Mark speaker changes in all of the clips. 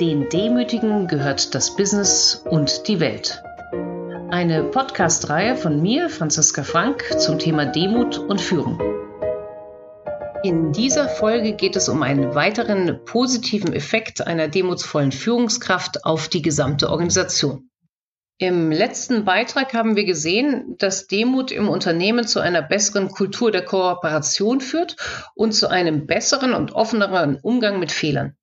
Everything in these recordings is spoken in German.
Speaker 1: Den Demütigen gehört das Business und die Welt. Eine Podcast-Reihe von mir, Franziska Frank, zum Thema Demut und Führung. In dieser Folge geht es um einen weiteren positiven Effekt einer demutsvollen Führungskraft auf die gesamte Organisation. Im letzten Beitrag haben wir gesehen, dass Demut im Unternehmen zu einer besseren Kultur der Kooperation führt und zu einem besseren und offeneren Umgang mit Fehlern.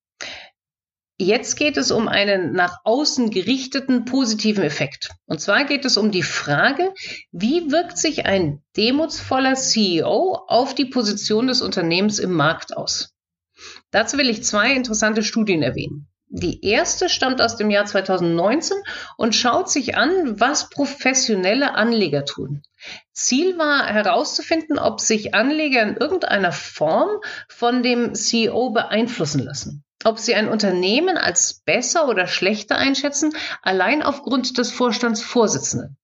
Speaker 1: Jetzt geht es um einen nach außen gerichteten positiven Effekt. Und zwar geht es um die Frage, wie wirkt sich ein demutsvoller CEO auf die Position des Unternehmens im Markt aus? Dazu will ich zwei interessante Studien erwähnen. Die erste stammt aus dem Jahr 2019 und schaut sich an, was professionelle Anleger tun. Ziel war herauszufinden, ob sich Anleger in irgendeiner Form von dem CEO beeinflussen lassen ob sie ein Unternehmen als besser oder schlechter einschätzen, allein aufgrund des Vorstandsvorsitzenden.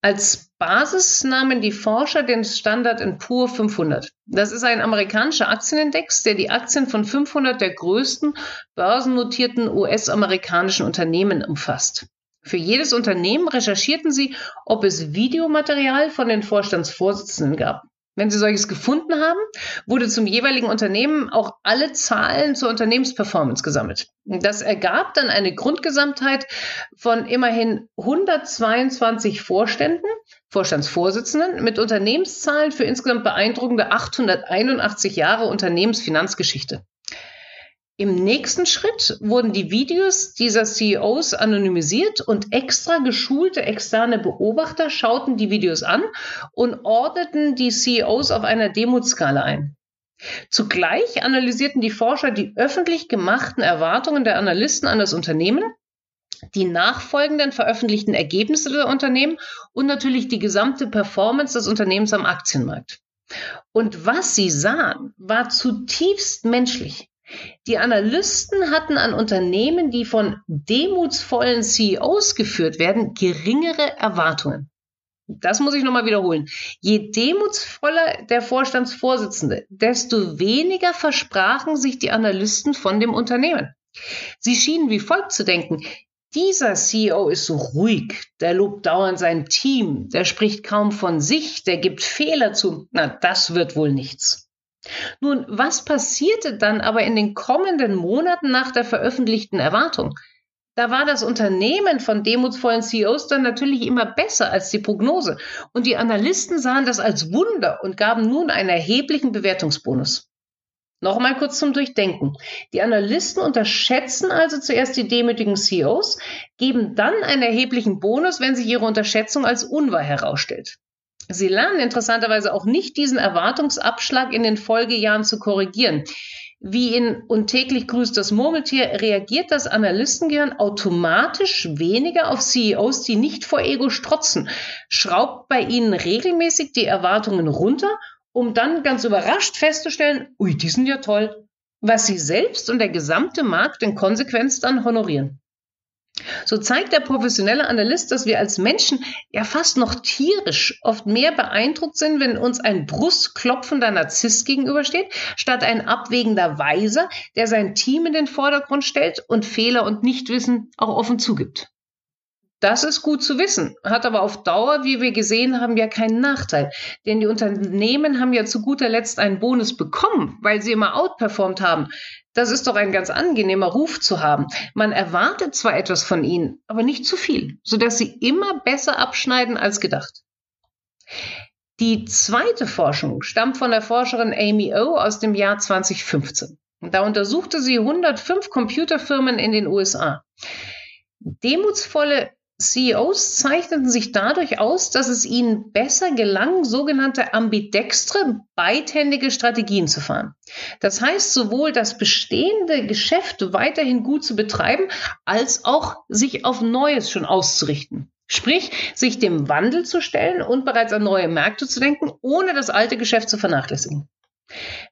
Speaker 1: Als Basis nahmen die Forscher den Standard Poor 500. Das ist ein amerikanischer Aktienindex, der die Aktien von 500 der größten börsennotierten US-amerikanischen Unternehmen umfasst. Für jedes Unternehmen recherchierten sie, ob es Videomaterial von den Vorstandsvorsitzenden gab. Wenn Sie solches gefunden haben, wurde zum jeweiligen Unternehmen auch alle Zahlen zur Unternehmensperformance gesammelt. Das ergab dann eine Grundgesamtheit von immerhin 122 Vorständen, Vorstandsvorsitzenden mit Unternehmenszahlen für insgesamt beeindruckende 881 Jahre Unternehmensfinanzgeschichte. Im nächsten Schritt wurden die Videos dieser CEOs anonymisiert und extra geschulte externe Beobachter schauten die Videos an und ordneten die CEOs auf einer Demutskala ein. Zugleich analysierten die Forscher die öffentlich gemachten Erwartungen der Analysten an das Unternehmen, die nachfolgenden veröffentlichten Ergebnisse der Unternehmen und natürlich die gesamte Performance des Unternehmens am Aktienmarkt. Und was sie sahen, war zutiefst menschlich. Die Analysten hatten an Unternehmen, die von demutsvollen CEOs geführt werden, geringere Erwartungen. Das muss ich nochmal wiederholen. Je demutsvoller der Vorstandsvorsitzende, desto weniger versprachen sich die Analysten von dem Unternehmen. Sie schienen wie folgt zu denken. Dieser CEO ist so ruhig, der lobt dauernd sein Team, der spricht kaum von sich, der gibt Fehler zu. Na, das wird wohl nichts. Nun, was passierte dann aber in den kommenden Monaten nach der veröffentlichten Erwartung? Da war das Unternehmen von demutsvollen CEOs dann natürlich immer besser als die Prognose. Und die Analysten sahen das als Wunder und gaben nun einen erheblichen Bewertungsbonus. Nochmal kurz zum Durchdenken. Die Analysten unterschätzen also zuerst die demütigen CEOs, geben dann einen erheblichen Bonus, wenn sich ihre Unterschätzung als unwahr herausstellt. Sie lernen interessanterweise auch nicht, diesen Erwartungsabschlag in den Folgejahren zu korrigieren. Wie in Und täglich grüßt das Murmeltier reagiert das Analystengehirn automatisch weniger auf CEOs, die nicht vor Ego strotzen, schraubt bei ihnen regelmäßig die Erwartungen runter, um dann ganz überrascht festzustellen, ui, die sind ja toll, was sie selbst und der gesamte Markt in Konsequenz dann honorieren. So zeigt der professionelle Analyst, dass wir als Menschen ja fast noch tierisch oft mehr beeindruckt sind, wenn uns ein brustklopfender Narzisst gegenübersteht, statt ein abwägender Weiser, der sein Team in den Vordergrund stellt und Fehler und Nichtwissen auch offen zugibt. Das ist gut zu wissen, hat aber auf Dauer, wie wir gesehen haben, ja keinen Nachteil. Denn die Unternehmen haben ja zu guter Letzt einen Bonus bekommen, weil sie immer outperformt haben. Das ist doch ein ganz angenehmer Ruf zu haben. Man erwartet zwar etwas von ihnen, aber nicht zu viel, sodass sie immer besser abschneiden als gedacht. Die zweite Forschung stammt von der Forscherin Amy O aus dem Jahr 2015. Da untersuchte sie 105 Computerfirmen in den USA. Demutsvolle CEOs zeichneten sich dadurch aus, dass es ihnen besser gelang, sogenannte ambidextre, beidhändige Strategien zu fahren. Das heißt, sowohl das bestehende Geschäft weiterhin gut zu betreiben, als auch sich auf Neues schon auszurichten. Sprich, sich dem Wandel zu stellen und bereits an neue Märkte zu denken, ohne das alte Geschäft zu vernachlässigen.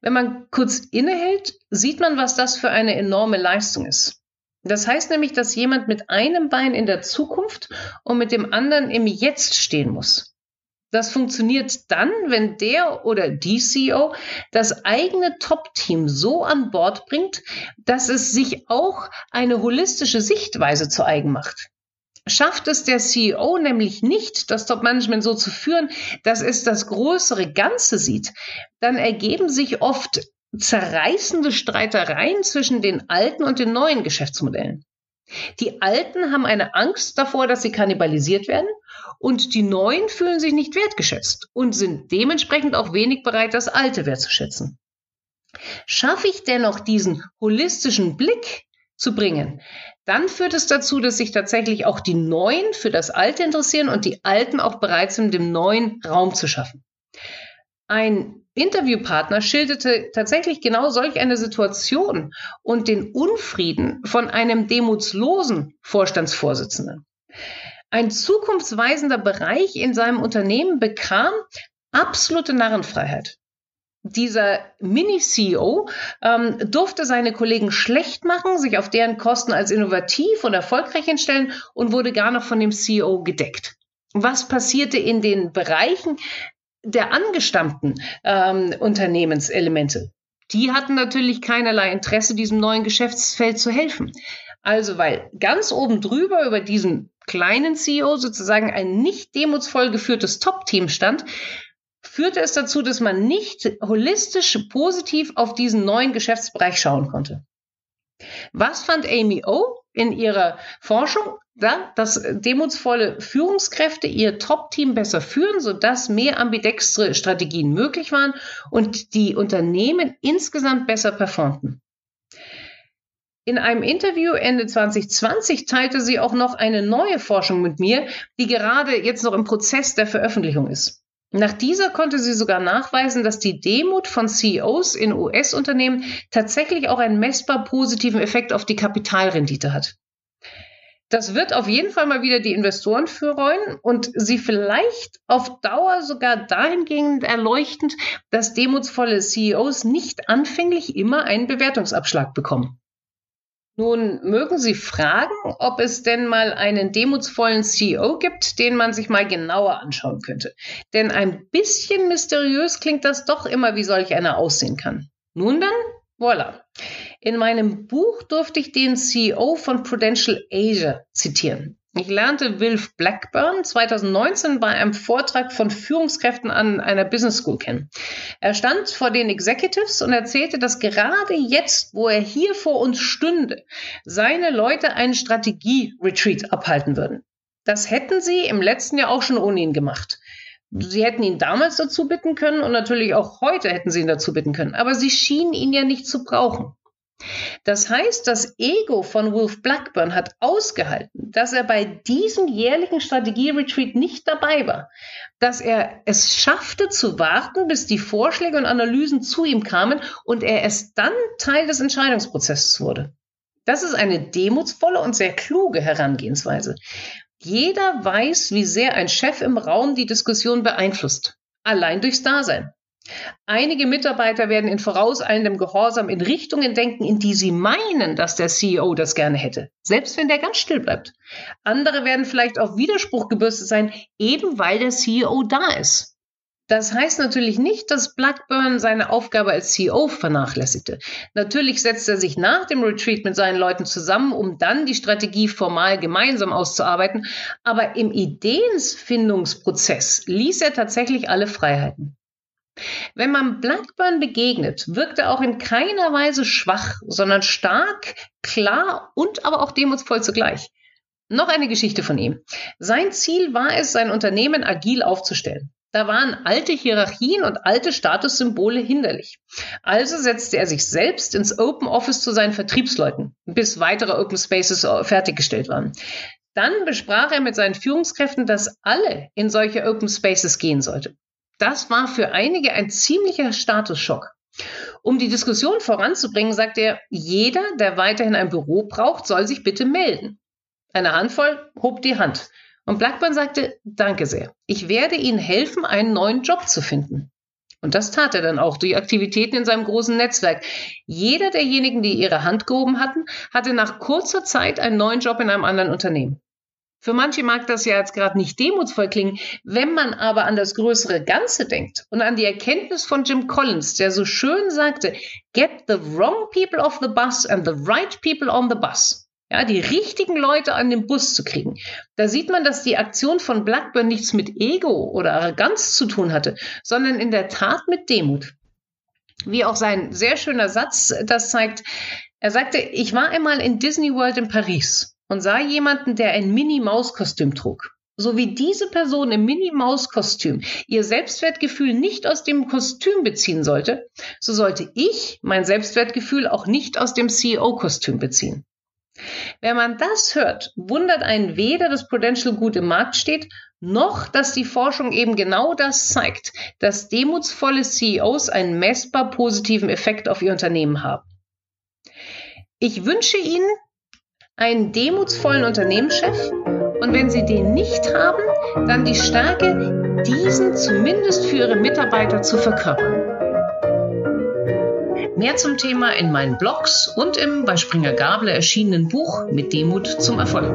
Speaker 1: Wenn man kurz innehält, sieht man, was das für eine enorme Leistung ist. Das heißt nämlich, dass jemand mit einem Bein in der Zukunft und mit dem anderen im Jetzt stehen muss. Das funktioniert dann, wenn der oder die CEO das eigene Top-Team so an Bord bringt, dass es sich auch eine holistische Sichtweise zu eigen macht. Schafft es der CEO nämlich nicht, das Top-Management so zu führen, dass es das größere Ganze sieht, dann ergeben sich oft zerreißende Streitereien zwischen den alten und den neuen Geschäftsmodellen. Die Alten haben eine Angst davor, dass sie kannibalisiert werden und die Neuen fühlen sich nicht wertgeschätzt und sind dementsprechend auch wenig bereit, das Alte wertzuschätzen. Schaffe ich dennoch diesen holistischen Blick zu bringen, dann führt es dazu, dass sich tatsächlich auch die Neuen für das Alte interessieren und die Alten auch bereit sind, dem Neuen Raum zu schaffen. Ein Interviewpartner schilderte tatsächlich genau solch eine Situation und den Unfrieden von einem demutslosen Vorstandsvorsitzenden. Ein zukunftsweisender Bereich in seinem Unternehmen bekam absolute Narrenfreiheit. Dieser Mini-CEO ähm, durfte seine Kollegen schlecht machen, sich auf deren Kosten als innovativ und erfolgreich hinstellen und wurde gar noch von dem CEO gedeckt. Was passierte in den Bereichen, der angestammten ähm, Unternehmenselemente, die hatten natürlich keinerlei Interesse, diesem neuen Geschäftsfeld zu helfen. Also, weil ganz oben drüber über diesem kleinen CEO sozusagen ein nicht demutsvoll geführtes Top-Team stand, führte es dazu, dass man nicht holistisch positiv auf diesen neuen Geschäftsbereich schauen konnte. Was fand Amy O in ihrer Forschung? Ja, dass demutsvolle Führungskräfte ihr Top-Team besser führen, sodass mehr ambidextre Strategien möglich waren und die Unternehmen insgesamt besser performten. In einem Interview Ende 2020 teilte sie auch noch eine neue Forschung mit mir, die gerade jetzt noch im Prozess der Veröffentlichung ist. Nach dieser konnte sie sogar nachweisen, dass die Demut von CEOs in US-Unternehmen tatsächlich auch einen messbar positiven Effekt auf die Kapitalrendite hat. Das wird auf jeden Fall mal wieder die Investoren freuen und sie vielleicht auf Dauer sogar dahingehend erleuchtend, dass demutsvolle CEOs nicht anfänglich immer einen Bewertungsabschlag bekommen. Nun mögen Sie fragen, ob es denn mal einen demutsvollen CEO gibt, den man sich mal genauer anschauen könnte. Denn ein bisschen mysteriös klingt das doch immer, wie solch einer aussehen kann. Nun dann, voilà. In meinem Buch durfte ich den CEO von Prudential Asia zitieren. Ich lernte Wilf Blackburn 2019 bei einem Vortrag von Führungskräften an einer Business School kennen. Er stand vor den Executives und erzählte, dass gerade jetzt, wo er hier vor uns stünde, seine Leute einen Strategie-Retreat abhalten würden. Das hätten sie im letzten Jahr auch schon ohne ihn gemacht. Sie hätten ihn damals dazu bitten können und natürlich auch heute hätten sie ihn dazu bitten können, aber sie schienen ihn ja nicht zu brauchen. Das heißt, das Ego von Wolf Blackburn hat ausgehalten, dass er bei diesem jährlichen Strategie-Retreat nicht dabei war, dass er es schaffte zu warten, bis die Vorschläge und Analysen zu ihm kamen und er erst dann Teil des Entscheidungsprozesses wurde. Das ist eine demutsvolle und sehr kluge Herangehensweise. Jeder weiß, wie sehr ein Chef im Raum die Diskussion beeinflusst, allein durchs Dasein. Einige Mitarbeiter werden in vorauseilendem Gehorsam in Richtungen denken, in die sie meinen, dass der CEO das gerne hätte, selbst wenn der ganz still bleibt. Andere werden vielleicht auf Widerspruch gebürstet sein, eben weil der CEO da ist. Das heißt natürlich nicht, dass Blackburn seine Aufgabe als CEO vernachlässigte. Natürlich setzt er sich nach dem Retreat mit seinen Leuten zusammen, um dann die Strategie formal gemeinsam auszuarbeiten, aber im Ideensfindungsprozess ließ er tatsächlich alle Freiheiten. Wenn man Blackburn begegnet, wirkt er auch in keiner Weise schwach, sondern stark, klar und aber auch demutsvoll zugleich. Noch eine Geschichte von ihm. Sein Ziel war es, sein Unternehmen agil aufzustellen. Da waren alte Hierarchien und alte Statussymbole hinderlich. Also setzte er sich selbst ins Open Office zu seinen Vertriebsleuten, bis weitere Open Spaces fertiggestellt waren. Dann besprach er mit seinen Führungskräften, dass alle in solche Open Spaces gehen sollten. Das war für einige ein ziemlicher Statusschock. Um die Diskussion voranzubringen, sagt er, jeder, der weiterhin ein Büro braucht, soll sich bitte melden. Eine Handvoll hob die Hand. Und Blackburn sagte, danke sehr. Ich werde Ihnen helfen, einen neuen Job zu finden. Und das tat er dann auch durch Aktivitäten in seinem großen Netzwerk. Jeder derjenigen, die ihre Hand gehoben hatten, hatte nach kurzer Zeit einen neuen Job in einem anderen Unternehmen. Für manche mag das ja jetzt gerade nicht demutsvoll klingen. Wenn man aber an das größere Ganze denkt und an die Erkenntnis von Jim Collins, der so schön sagte, get the wrong people off the bus and the right people on the bus. Ja, die richtigen Leute an den Bus zu kriegen. Da sieht man, dass die Aktion von Blackburn nichts mit Ego oder Arroganz zu tun hatte, sondern in der Tat mit Demut. Wie auch sein sehr schöner Satz das zeigt. Er sagte, ich war einmal in Disney World in Paris und sah jemanden, der ein Minnie-Maus-Kostüm trug. So wie diese Person im Minnie-Maus-Kostüm ihr Selbstwertgefühl nicht aus dem Kostüm beziehen sollte, so sollte ich mein Selbstwertgefühl auch nicht aus dem CEO-Kostüm beziehen. Wenn man das hört, wundert einen weder, dass Prudential gut im Markt steht, noch, dass die Forschung eben genau das zeigt, dass demutsvolle CEOs einen messbar positiven Effekt auf ihr Unternehmen haben. Ich wünsche Ihnen, einen demutsvollen Unternehmenschef und wenn Sie den nicht haben, dann die Stärke, diesen zumindest für Ihre Mitarbeiter zu verkörpern. Mehr zum Thema in meinen Blogs und im bei Springer Gabler erschienenen Buch Mit Demut zum Erfolg.